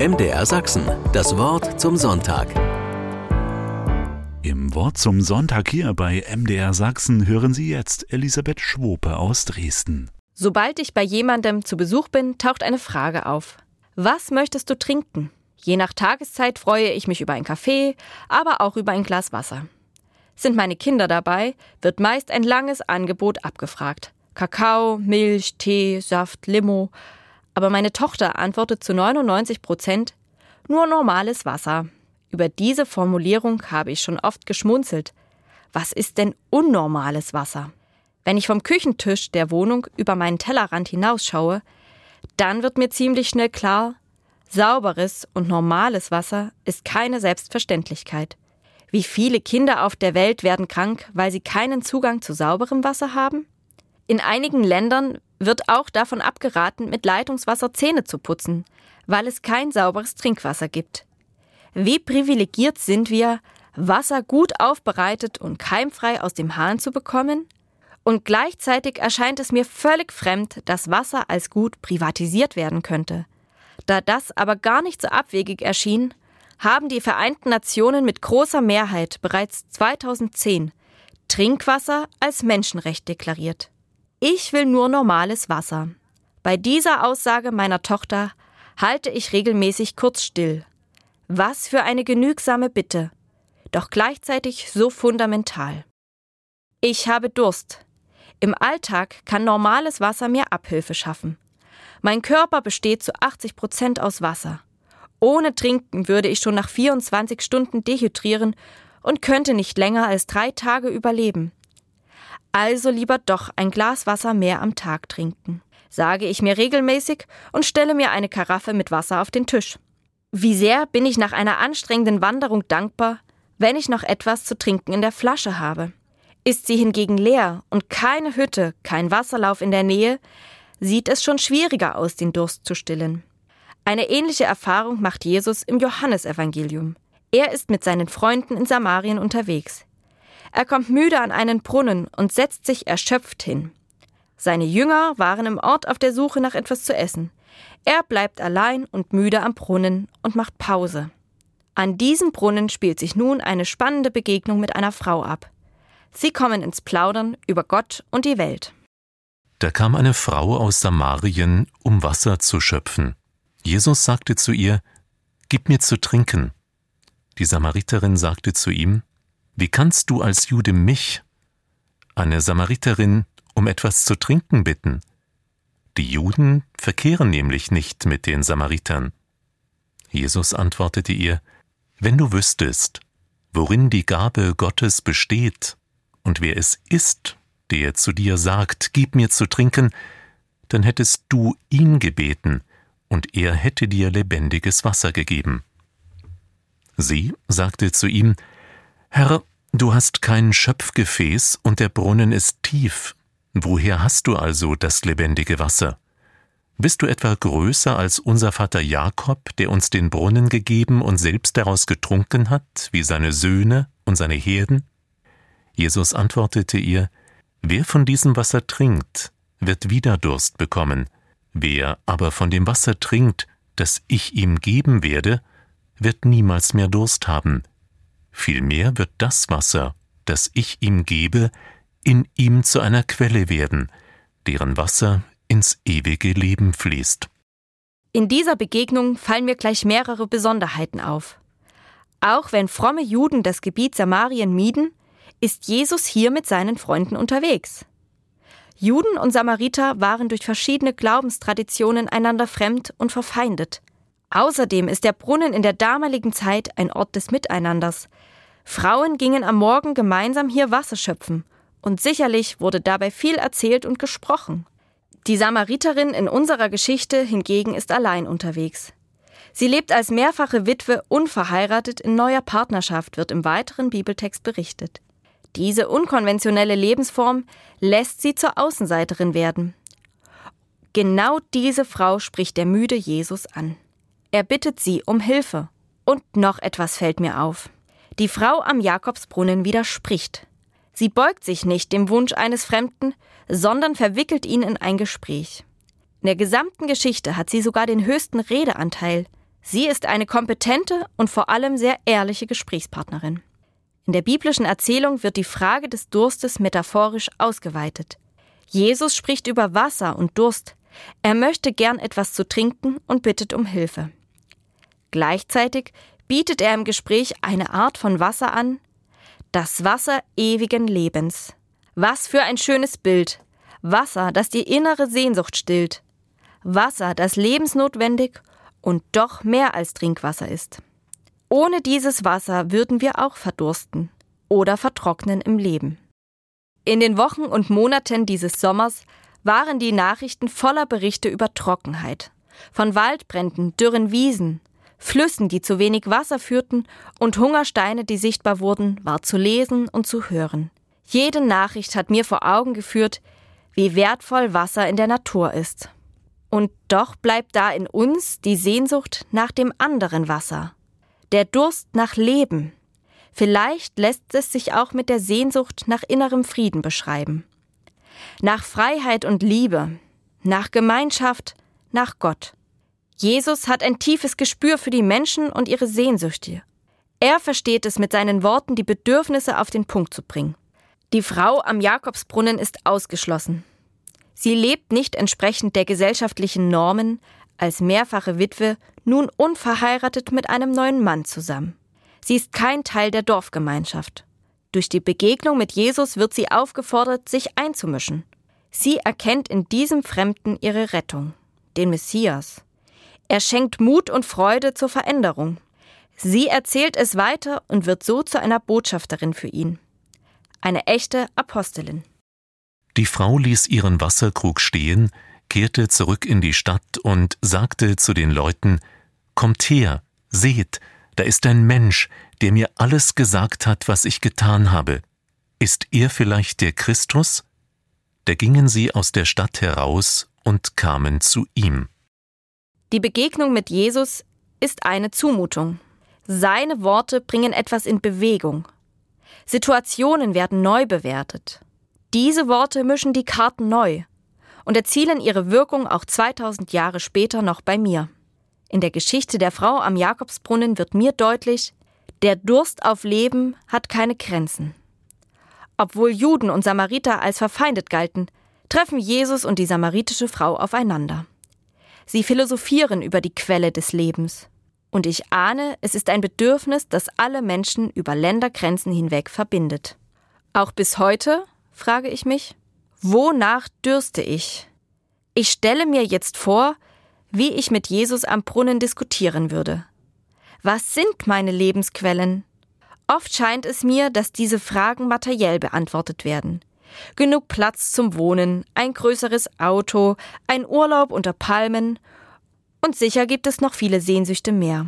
MDR Sachsen, das Wort zum Sonntag. Im Wort zum Sonntag hier bei MDR Sachsen hören Sie jetzt Elisabeth Schwope aus Dresden. Sobald ich bei jemandem zu Besuch bin, taucht eine Frage auf. Was möchtest du trinken? Je nach Tageszeit freue ich mich über ein Kaffee, aber auch über ein Glas Wasser. Sind meine Kinder dabei, wird meist ein langes Angebot abgefragt. Kakao, Milch, Tee, Saft, Limo. Aber meine Tochter antwortet zu 99 Prozent nur normales Wasser. Über diese Formulierung habe ich schon oft geschmunzelt. Was ist denn unnormales Wasser? Wenn ich vom Küchentisch der Wohnung über meinen Tellerrand hinausschaue, dann wird mir ziemlich schnell klar, sauberes und normales Wasser ist keine Selbstverständlichkeit. Wie viele Kinder auf der Welt werden krank, weil sie keinen Zugang zu sauberem Wasser haben? In einigen Ländern wird auch davon abgeraten, mit Leitungswasser Zähne zu putzen, weil es kein sauberes Trinkwasser gibt. Wie privilegiert sind wir, Wasser gut aufbereitet und keimfrei aus dem Hahn zu bekommen? Und gleichzeitig erscheint es mir völlig fremd, dass Wasser als Gut privatisiert werden könnte. Da das aber gar nicht so abwegig erschien, haben die Vereinten Nationen mit großer Mehrheit bereits 2010 Trinkwasser als Menschenrecht deklariert. Ich will nur normales Wasser. Bei dieser Aussage meiner Tochter halte ich regelmäßig kurz still. Was für eine genügsame Bitte, doch gleichzeitig so fundamental. Ich habe Durst. Im Alltag kann normales Wasser mir Abhilfe schaffen. Mein Körper besteht zu 80 Prozent aus Wasser. Ohne Trinken würde ich schon nach 24 Stunden dehydrieren und könnte nicht länger als drei Tage überleben. Also lieber doch ein Glas Wasser mehr am Tag trinken, sage ich mir regelmäßig und stelle mir eine Karaffe mit Wasser auf den Tisch. Wie sehr bin ich nach einer anstrengenden Wanderung dankbar, wenn ich noch etwas zu trinken in der Flasche habe. Ist sie hingegen leer und keine Hütte, kein Wasserlauf in der Nähe, sieht es schon schwieriger aus, den Durst zu stillen. Eine ähnliche Erfahrung macht Jesus im Johannesevangelium. Er ist mit seinen Freunden in Samarien unterwegs. Er kommt müde an einen Brunnen und setzt sich erschöpft hin. Seine Jünger waren im Ort auf der Suche nach etwas zu essen. Er bleibt allein und müde am Brunnen und macht Pause. An diesem Brunnen spielt sich nun eine spannende Begegnung mit einer Frau ab. Sie kommen ins Plaudern über Gott und die Welt. Da kam eine Frau aus Samarien, um Wasser zu schöpfen. Jesus sagte zu ihr, Gib mir zu trinken. Die Samariterin sagte zu ihm, wie kannst du als Jude mich, eine Samariterin, um etwas zu trinken bitten? Die Juden verkehren nämlich nicht mit den Samaritern. Jesus antwortete ihr, Wenn du wüsstest, worin die Gabe Gottes besteht und wer es ist, der zu dir sagt, Gib mir zu trinken, dann hättest du ihn gebeten, und er hätte dir lebendiges Wasser gegeben. Sie sagte zu ihm, Herr, du hast kein Schöpfgefäß und der Brunnen ist tief. Woher hast du also das lebendige Wasser? Bist du etwa größer als unser Vater Jakob, der uns den Brunnen gegeben und selbst daraus getrunken hat, wie seine Söhne und seine Herden? Jesus antwortete ihr, Wer von diesem Wasser trinkt, wird wieder Durst bekommen, wer aber von dem Wasser trinkt, das ich ihm geben werde, wird niemals mehr Durst haben, Vielmehr wird das Wasser, das ich ihm gebe, in ihm zu einer Quelle werden, deren Wasser ins ewige Leben fließt. In dieser Begegnung fallen mir gleich mehrere Besonderheiten auf. Auch wenn fromme Juden das Gebiet Samarien mieden, ist Jesus hier mit seinen Freunden unterwegs. Juden und Samariter waren durch verschiedene Glaubenstraditionen einander fremd und verfeindet. Außerdem ist der Brunnen in der damaligen Zeit ein Ort des Miteinanders. Frauen gingen am Morgen gemeinsam hier Wasser schöpfen, und sicherlich wurde dabei viel erzählt und gesprochen. Die Samariterin in unserer Geschichte hingegen ist allein unterwegs. Sie lebt als mehrfache Witwe unverheiratet in neuer Partnerschaft, wird im weiteren Bibeltext berichtet. Diese unkonventionelle Lebensform lässt sie zur Außenseiterin werden. Genau diese Frau spricht der müde Jesus an. Er bittet sie um Hilfe. Und noch etwas fällt mir auf. Die Frau am Jakobsbrunnen widerspricht. Sie beugt sich nicht dem Wunsch eines Fremden, sondern verwickelt ihn in ein Gespräch. In der gesamten Geschichte hat sie sogar den höchsten Redeanteil. Sie ist eine kompetente und vor allem sehr ehrliche Gesprächspartnerin. In der biblischen Erzählung wird die Frage des Durstes metaphorisch ausgeweitet. Jesus spricht über Wasser und Durst. Er möchte gern etwas zu trinken und bittet um Hilfe. Gleichzeitig bietet er im Gespräch eine Art von Wasser an, das Wasser ewigen Lebens. Was für ein schönes Bild. Wasser, das die innere Sehnsucht stillt. Wasser, das lebensnotwendig und doch mehr als Trinkwasser ist. Ohne dieses Wasser würden wir auch verdursten oder vertrocknen im Leben. In den Wochen und Monaten dieses Sommers waren die Nachrichten voller Berichte über Trockenheit. Von Waldbränden, dürren Wiesen, Flüssen, die zu wenig Wasser führten und Hungersteine, die sichtbar wurden, war zu lesen und zu hören. Jede Nachricht hat mir vor Augen geführt, wie wertvoll Wasser in der Natur ist. Und doch bleibt da in uns die Sehnsucht nach dem anderen Wasser, der Durst nach Leben. Vielleicht lässt es sich auch mit der Sehnsucht nach innerem Frieden beschreiben. Nach Freiheit und Liebe, nach Gemeinschaft, nach Gott. Jesus hat ein tiefes Gespür für die Menschen und ihre Sehnsüchte. Er versteht es mit seinen Worten, die Bedürfnisse auf den Punkt zu bringen. Die Frau am Jakobsbrunnen ist ausgeschlossen. Sie lebt nicht entsprechend der gesellschaftlichen Normen, als mehrfache Witwe, nun unverheiratet mit einem neuen Mann zusammen. Sie ist kein Teil der Dorfgemeinschaft. Durch die Begegnung mit Jesus wird sie aufgefordert, sich einzumischen. Sie erkennt in diesem Fremden ihre Rettung, den Messias. Er schenkt Mut und Freude zur Veränderung. Sie erzählt es weiter und wird so zu einer Botschafterin für ihn. Eine echte Apostelin. Die Frau ließ ihren Wasserkrug stehen, kehrte zurück in die Stadt und sagte zu den Leuten Kommt her, seht, da ist ein Mensch, der mir alles gesagt hat, was ich getan habe. Ist er vielleicht der Christus? Da gingen sie aus der Stadt heraus und kamen zu ihm. Die Begegnung mit Jesus ist eine Zumutung. Seine Worte bringen etwas in Bewegung. Situationen werden neu bewertet. Diese Worte mischen die Karten neu und erzielen ihre Wirkung auch 2000 Jahre später noch bei mir. In der Geschichte der Frau am Jakobsbrunnen wird mir deutlich, der Durst auf Leben hat keine Grenzen. Obwohl Juden und Samariter als verfeindet galten, treffen Jesus und die samaritische Frau aufeinander. Sie philosophieren über die Quelle des Lebens. Und ich ahne, es ist ein Bedürfnis, das alle Menschen über Ländergrenzen hinweg verbindet. Auch bis heute frage ich mich. Wonach dürste ich? Ich stelle mir jetzt vor, wie ich mit Jesus am Brunnen diskutieren würde. Was sind meine Lebensquellen? Oft scheint es mir, dass diese Fragen materiell beantwortet werden. Genug Platz zum Wohnen, ein größeres Auto, ein Urlaub unter Palmen und sicher gibt es noch viele Sehnsüchte mehr.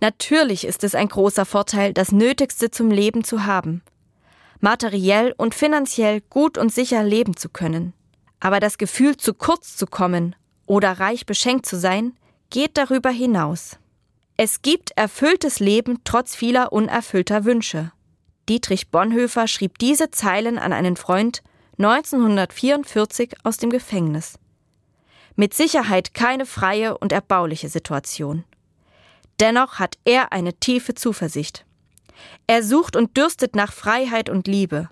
Natürlich ist es ein großer Vorteil, das Nötigste zum Leben zu haben materiell und finanziell gut und sicher leben zu können. Aber das Gefühl, zu kurz zu kommen oder reich beschenkt zu sein, geht darüber hinaus. Es gibt erfülltes Leben trotz vieler unerfüllter Wünsche. Dietrich Bonhoeffer schrieb diese Zeilen an einen Freund 1944 aus dem Gefängnis. Mit Sicherheit keine freie und erbauliche Situation. Dennoch hat er eine tiefe Zuversicht. Er sucht und dürstet nach Freiheit und Liebe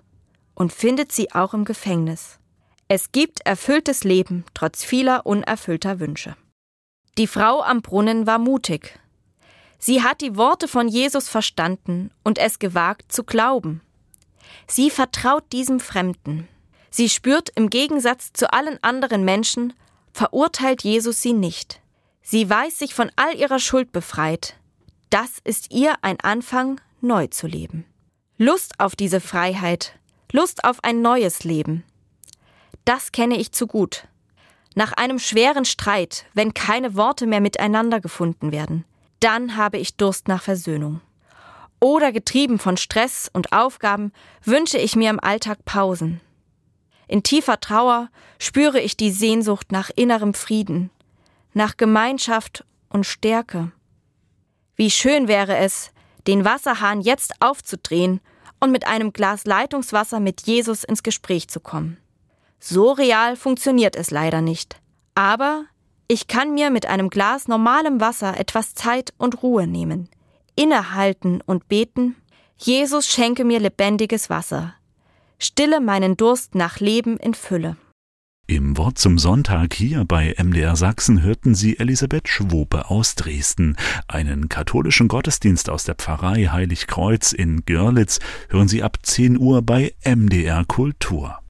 und findet sie auch im Gefängnis. Es gibt erfülltes Leben trotz vieler unerfüllter Wünsche. Die Frau am Brunnen war mutig. Sie hat die Worte von Jesus verstanden und es gewagt zu glauben. Sie vertraut diesem Fremden. Sie spürt im Gegensatz zu allen anderen Menschen, verurteilt Jesus sie nicht. Sie weiß sich von all ihrer Schuld befreit. Das ist ihr ein Anfang neu zu leben. Lust auf diese Freiheit, Lust auf ein neues Leben. Das kenne ich zu gut. Nach einem schweren Streit, wenn keine Worte mehr miteinander gefunden werden, dann habe ich Durst nach Versöhnung. Oder getrieben von Stress und Aufgaben wünsche ich mir im Alltag Pausen. In tiefer Trauer spüre ich die Sehnsucht nach innerem Frieden, nach Gemeinschaft und Stärke. Wie schön wäre es, den Wasserhahn jetzt aufzudrehen und mit einem Glas Leitungswasser mit Jesus ins Gespräch zu kommen. So real funktioniert es leider nicht. Aber Ich kann mir mit einem Glas normalem Wasser etwas Zeit und Ruhe nehmen, innehalten und beten, Jesus schenke mir lebendiges Wasser, stille meinen Durst nach Leben in Fülle. Im Wort zum Sonntag hier bei MDR Sachsen hörten Sie Elisabeth Schwope aus Dresden. Einen katholischen Gottesdienst aus der Pfarrei Heiligkreuz in Görlitz hören Sie ab 10 Uhr bei MDR Kultur.